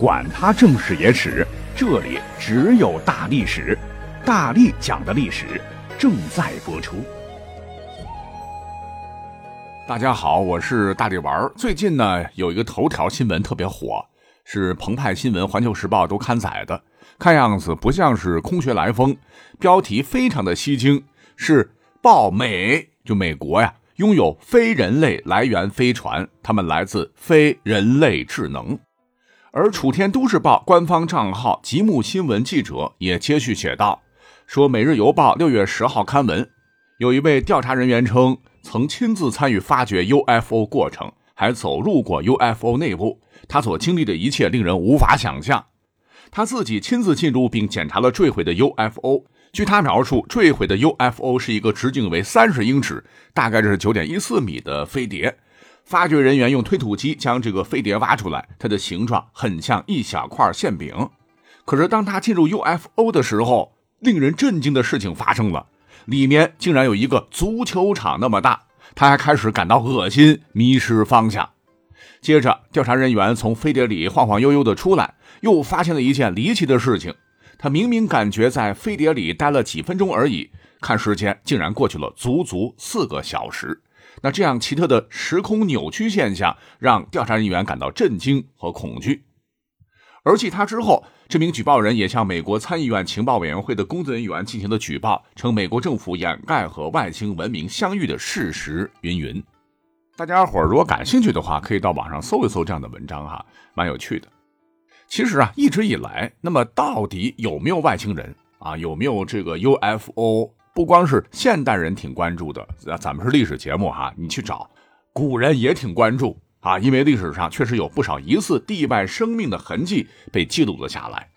管他正史野史，这里只有大历史，大力讲的历史正在播出。大家好，我是大力丸。最近呢，有一个头条新闻特别火，是澎湃新闻、环球时报都刊载的，看样子不像是空穴来风，标题非常的吸睛，是报美就美国呀，拥有非人类来源飞船，它们来自非人类智能。而楚天都市报官方账号极目新闻记者也接续写道：“说《每日邮报》六月十号刊文，有一位调查人员称，曾亲自参与发掘 UFO 过程，还走入过 UFO 内部。他所经历的一切令人无法想象。他自己亲自进入并检查了坠毁的 UFO。据他描述，坠毁的 UFO 是一个直径为三十英尺，大概是九点一四米的飞碟。”发掘人员用推土机将这个飞碟挖出来，它的形状很像一小块馅饼。可是当他进入 UFO 的时候，令人震惊的事情发生了，里面竟然有一个足球场那么大。他还开始感到恶心，迷失方向。接着，调查人员从飞碟里晃晃悠悠的出来，又发现了一件离奇的事情：他明明感觉在飞碟里待了几分钟而已，看时间竟然过去了足足四个小时。那这样奇特的时空扭曲现象，让调查人员感到震惊和恐惧。而继他之后，这名举报人也向美国参议院情报委员会的工作人员进行了举报，称美国政府掩盖和外星文明相遇的事实。云云，大家伙如果感兴趣的话，可以到网上搜一搜这样的文章哈，蛮有趣的。其实啊，一直以来，那么到底有没有外星人啊？有没有这个 UFO？不光是现代人挺关注的，咱们是历史节目哈，你去找古人也挺关注啊，因为历史上确实有不少疑似地外生命的痕迹被记录了下来。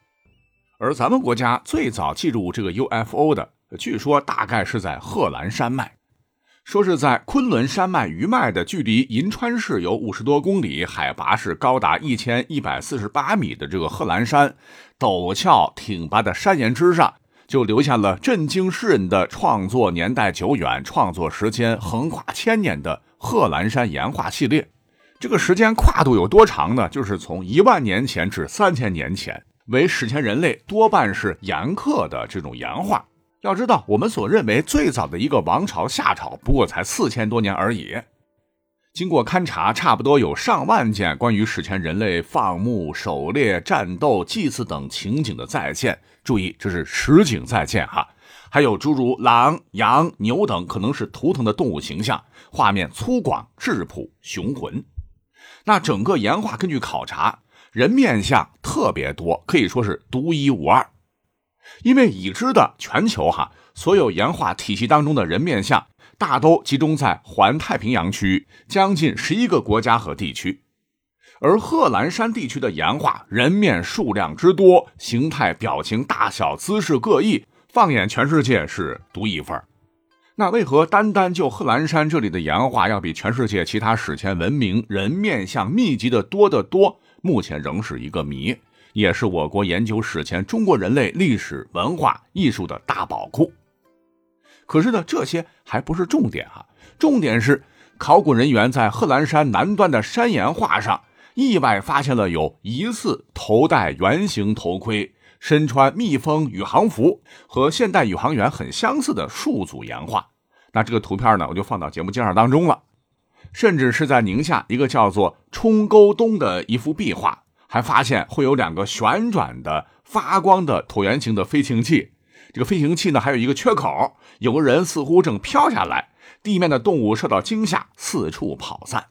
而咱们国家最早记录这个 UFO 的，据说大概是在贺兰山脉，说是在昆仑山脉余脉的距离银川市有五十多公里、海拔是高达一千一百四十八米的这个贺兰山陡峭挺拔的山岩之上。就留下了震惊世人的创作年代久远、创作时间横跨千年的贺兰山岩画系列。这个时间跨度有多长呢？就是从一万年前至三千年前，为史前人类多半是岩刻的这种岩画。要知道，我们所认为最早的一个王朝夏朝，不过才四千多年而已。经过勘察，差不多有上万件关于史前人类放牧、狩猎、战斗、祭祀等情景的再现。注意，这是实景再现哈。还有诸如狼、羊、牛等可能是图腾的动物形象，画面粗犷质朴雄浑。那整个岩画根据考察，人面像特别多，可以说是独一无二。因为已知的全球哈所有岩画体系当中的人面像。大都集中在环太平洋区域，将近十一个国家和地区，而贺兰山地区的岩画人面数量之多，形态、表情、大小、姿势各异，放眼全世界是独一份那为何单单就贺兰山这里的岩画要比全世界其他史前文明人面像密集的多得多？目前仍是一个谜，也是我国研究史前中国人类历史文化艺术的大宝库。可是呢，这些还不是重点啊！重点是，考古人员在贺兰山南端的山岩画上，意外发现了有疑似头戴圆形头盔、身穿密封宇航服和现代宇航员很相似的数组岩画。那这个图片呢，我就放到节目介绍当中了。甚至是在宁夏一个叫做冲沟东的一幅壁画，还发现会有两个旋转的发光的椭圆形的飞行器。这个飞行器呢，还有一个缺口，有个人似乎正飘下来，地面的动物受到惊吓，四处跑散。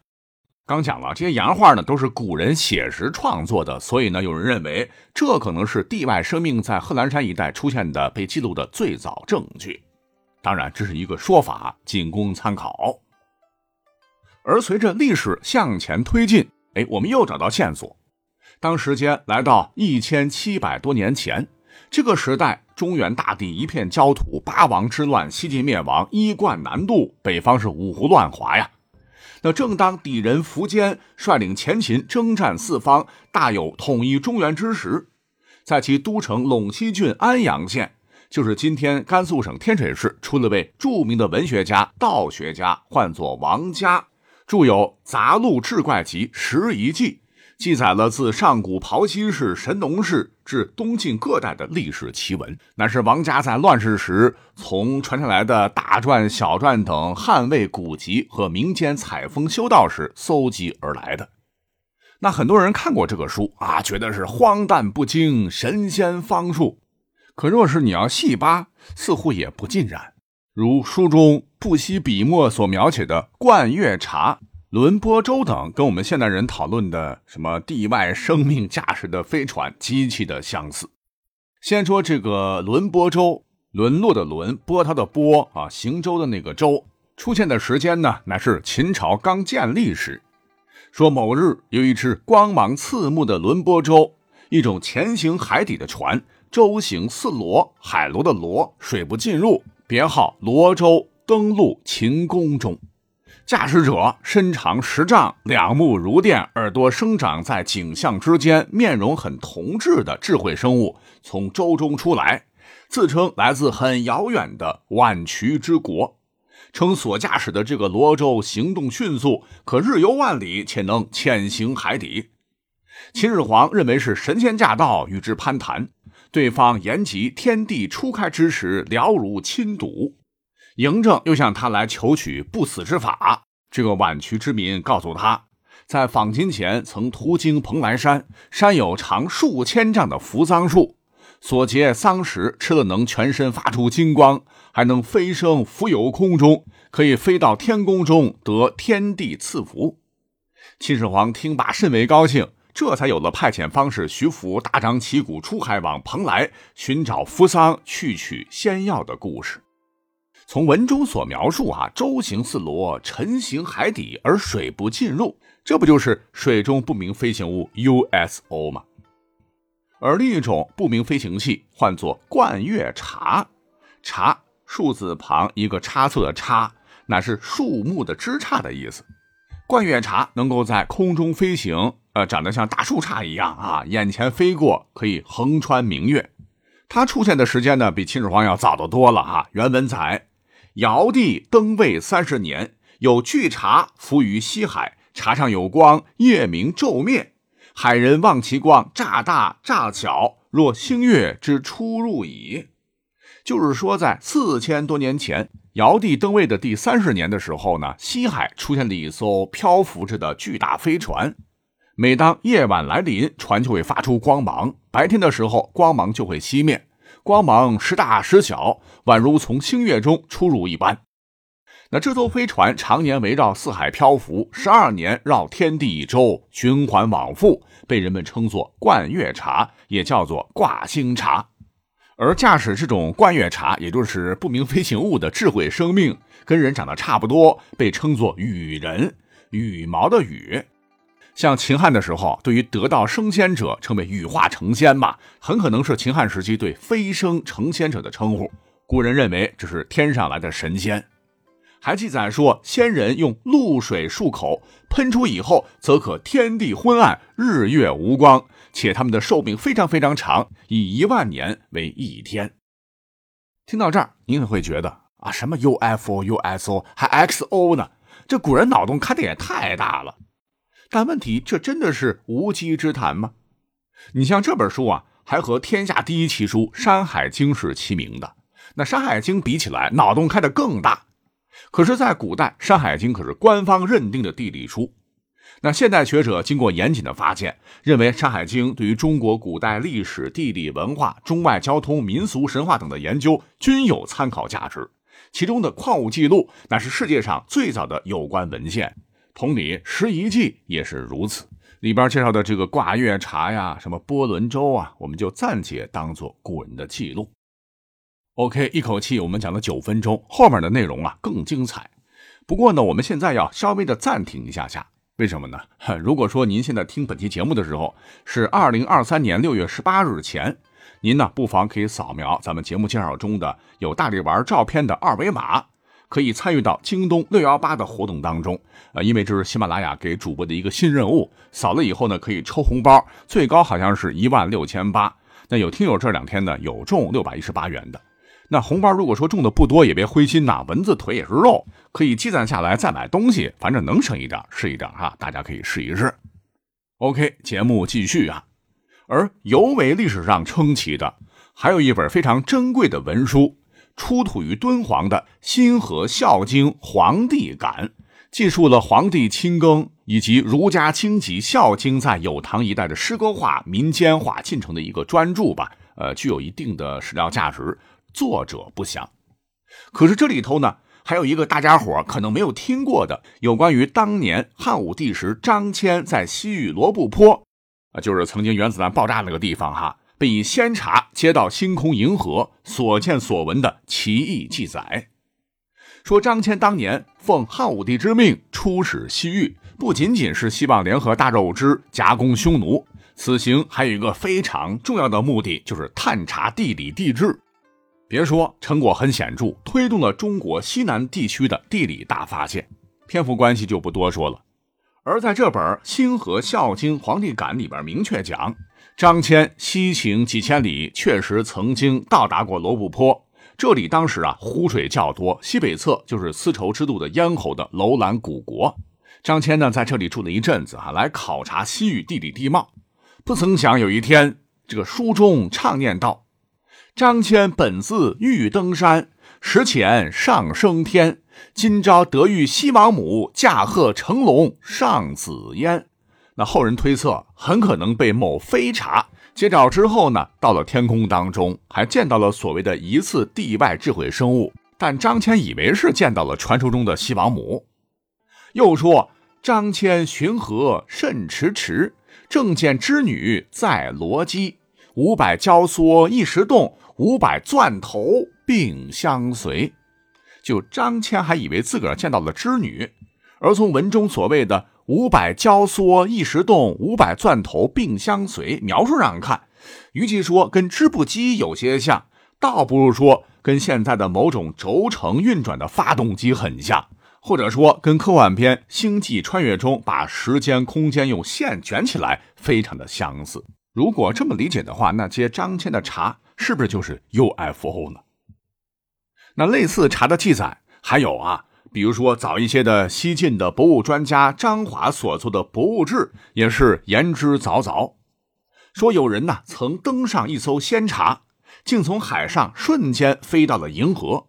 刚讲了，这些洋画呢都是古人写实创作的，所以呢，有人认为这可能是地外生命在贺兰山一带出现的被记录的最早证据。当然，这是一个说法，仅供参考。而随着历史向前推进，哎，我们又找到线索。当时间来到一千七百多年前。这个时代，中原大地一片焦土，八王之乱，西晋灭亡，衣冠南渡，北方是五胡乱华呀。那正当敌人苻坚率领前秦征战四方，大有统一中原之时，在其都城陇西郡安阳县，就是今天甘肃省天水市，出了位著名的文学家、道学家，唤作王嘉，著有《杂录志怪集》《拾遗记》。记载了自上古刨溪氏、神农氏至东晋各代的历史奇闻，乃是王家在乱世时从传下来的大传、小传等汉魏古籍和民间采风修道时搜集而来的。那很多人看过这个书啊，觉得是荒诞不经、神仙方术。可若是你要细扒，似乎也不尽然。如书中不惜笔墨所描写的冠月茶。轮波舟等跟我们现代人讨论的什么地外生命驾驶的飞船极其的相似。先说这个轮波舟，沦落的沦，波涛的波啊，行舟的那个舟，出现的时间呢，乃是秦朝刚建立时。说某日有一只光芒刺目的轮波舟，一种潜行海底的船，舟形似螺，海螺的螺，水不进入，别号螺舟，登陆秦宫中。驾驶者身长十丈，两目如电，耳朵生长在颈项之间，面容很童稚的智慧生物从舟中出来，自称来自很遥远的宛渠之国，称所驾驶的这个罗舟行动迅速，可日游万里，且能潜行海底。秦始皇认为是神仙驾到，与之攀谈，对方言及天地初开之时，了如亲睹。嬴政又向他来求取不死之法。这个宛渠之民告诉他，在访秦前曾途经蓬莱山，山有长数千丈的扶桑树，所结桑石吃了能全身发出金光，还能飞升浮游空中，可以飞到天宫中得天地赐福。秦始皇听罢甚为高兴，这才有了派遣方士徐福大张旗鼓出海往蓬莱寻找扶桑去取仙药的故事。从文中所描述啊，舟行似螺，沉行海底而水不进入，这不就是水中不明飞行物 USO 吗？而另一种不明飞行器唤作冠月茶，茶树字旁一个差错的差，乃是树木的枝杈的意思。冠月茶能够在空中飞行，呃，长得像大树杈一样啊，眼前飞过可以横穿明月。它出现的时间呢，比秦始皇要早得多了哈。原文载。尧帝登位三十年，有巨茶浮于西海，茶上有光，夜明昼灭。海人望其光，乍大乍小，若星月之出入矣。就是说，在四千多年前，尧帝登位的第三十年的时候呢，西海出现了一艘漂浮着的巨大飞船。每当夜晚来临，船就会发出光芒；白天的时候，光芒就会熄灭。光芒时大时小，宛如从星月中出入一般。那这艘飞船常年围绕四海漂浮，十二年绕天地一周，循环往复，被人们称作冠月茶，也叫做挂星茶。而驾驶这种冠月茶，也就是不明飞行物的智慧生命，跟人长得差不多，被称作羽人，羽毛的羽。像秦汉的时候，对于得道升仙者称为羽化成仙嘛，很可能是秦汉时期对飞升成仙者的称呼。古人认为这是天上来的神仙。还记载说，仙人用露水漱口喷出以后，则可天地昏暗，日月无光，且他们的寿命非常非常长，以一万年为一天。听到这儿，您可会觉得啊，什么 UFO、USO 还 XO 呢？这古人脑洞开的也太大了。但问题，这真的是无稽之谈吗？你像这本书啊，还和天下第一奇书《山海经》是齐名的。那《山海经》比起来，脑洞开的更大。可是，在古代，《山海经》可是官方认定的地理书。那现代学者经过严谨的发现，认为《山海经》对于中国古代历史、地理、文化、中外交通、民俗、神话等的研究均有参考价值。其中的矿物记录，乃是世界上最早的有关文献。同理，《拾遗记》也是如此。里边介绍的这个挂月茶呀，什么波轮舟啊，我们就暂且当做古人的记录。OK，一口气我们讲了九分钟，后面的内容啊更精彩。不过呢，我们现在要稍微的暂停一下下，为什么呢？如果说您现在听本期节目的时候是二零二三年六月十八日前，您呢不妨可以扫描咱们节目介绍中的有大力丸照片的二维码。可以参与到京东六幺八的活动当中，呃，因为这是喜马拉雅给主播的一个新任务，扫了以后呢，可以抽红包，最高好像是一万六千八。那有听友这两天呢有中六百一十八元的，那红包如果说中的不多，也别灰心呐，蚊子腿也是肉，可以积攒下来再买东西，反正能省一点是一点哈，大家可以试一试。OK，节目继续啊。而尤为历史上称奇的，还有一本非常珍贵的文书，出土于敦煌的《新河孝经黄帝感》，记述了黄帝亲耕以及儒家经籍《孝经》在有唐一代的诗歌化、民间化进程的一个专著吧。呃，具有一定的史料价值，作者不详。可是这里头呢，还有一个大家伙可能没有听过的，有关于当年汉武帝时张骞在西域罗布泊。啊，就是曾经原子弹爆炸那个地方哈，被以仙茶接到星空银河所见所闻的奇异记载，说张骞当年奉汉武帝之命出使西域，不仅仅是希望联合大肉支夹攻匈奴，此行还有一个非常重要的目的，就是探查地理地质。别说成果很显著，推动了中国西南地区的地理大发现。篇幅关系就不多说了。而在这本《星河孝经黄帝感》里边，明确讲，张骞西行几千里，确实曾经到达过罗布泊。这里当时啊，湖水较多，西北侧就是丝绸之路的咽喉的楼兰古国。张骞呢，在这里住了一阵子啊，来考察西域地理地貌。不曾想有一天，这个书中唱念道：“张骞本自欲登山，时潜上升天。”今朝得遇西王母驾鹤乘龙上紫烟，那后人推测很可能被某飞查接着之后呢，到了天空当中，还见到了所谓的一次地外智慧生物，但张骞以为是见到了传说中的西王母。又说张骞寻河甚迟迟，正见织女在罗矶，五百交缩一时动，五百钻头并相随。就张骞还以为自个儿见到了织女，而从文中所谓的“五百交缩一时动，五百钻头并相随”描述上看，与其说跟织布机有些像，倒不如说跟现在的某种轴承运转的发动机很像，或者说跟科幻片《星际穿越》中把时间空间用线卷起来非常的相似。如果这么理解的话，那接张骞的茶是不是就是 UFO 呢？那类似茶的记载还有啊，比如说早一些的西晋的博物专家张华所做的《博物志》也是言之凿凿，说有人呢曾登上一艘仙茶，竟从海上瞬间飞到了银河。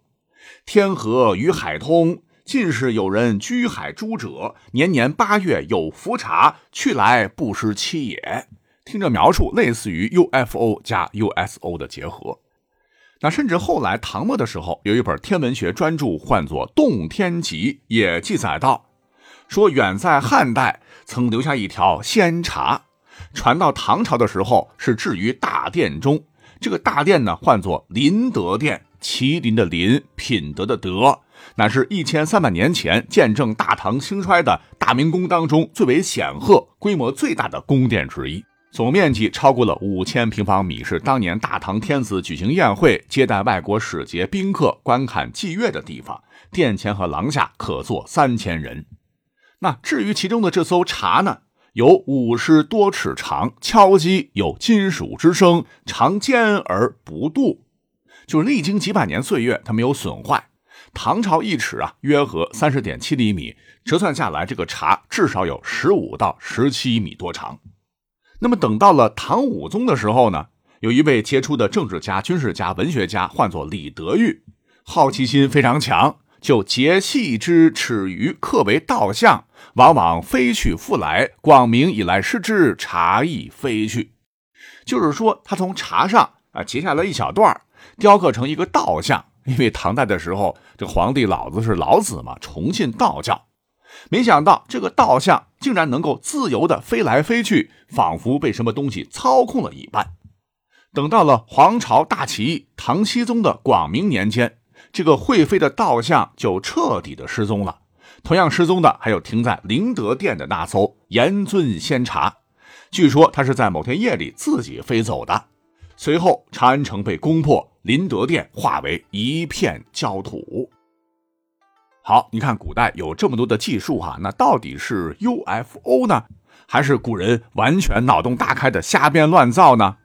天河与海通，尽是有人居海诸者，年年八月有浮茶，去来不失期也。听着描述，类似于 UFO 加 USO 的结合。那甚至后来唐末的时候，有一本天文学专著，唤作《洞天集》，也记载到，说远在汉代曾留下一条仙茶，传到唐朝的时候是置于大殿中。这个大殿呢，唤作麟德殿，麒麟的麟，品德的德，乃是一千三百年前见证大唐兴衰的大明宫当中最为显赫、规模最大的宫殿之一。总面积超过了五千平方米，是当年大唐天子举行宴会、接待外国使节、宾客、观看祭乐的地方。殿前和廊下可坐三千人。那至于其中的这艘茶呢，有五十多尺长，敲击有金属之声，长尖而不度，就是历经几百年岁月，它没有损坏。唐朝一尺啊，约合三十点七厘米，折算下来，这个茶至少有十五到十七米多长。那么等到了唐武宗的时候呢，有一位杰出的政治家、军事家、文学家，唤作李德裕，好奇心非常强，就结系之耻于刻为道像，往往飞去复来，广明以来失之，茶亦飞去。就是说，他从茶上啊截下来一小段雕刻成一个道像，因为唐代的时候，这皇帝老子是老子嘛，崇信道教。没想到这个道像竟然能够自由的飞来飞去，仿佛被什么东西操控了一般。等到了皇朝大起义，唐僖宗的广明年间，这个会飞的道像就彻底的失踪了。同样失踪的还有停在灵德殿的那艘严尊仙茶，据说它是在某天夜里自己飞走的。随后长安城被攻破，灵德殿化为一片焦土。好，你看古代有这么多的技术哈，那到底是 UFO 呢，还是古人完全脑洞大开的瞎编乱造呢？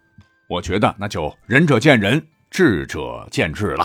我觉得那就仁者见仁，智者见智了。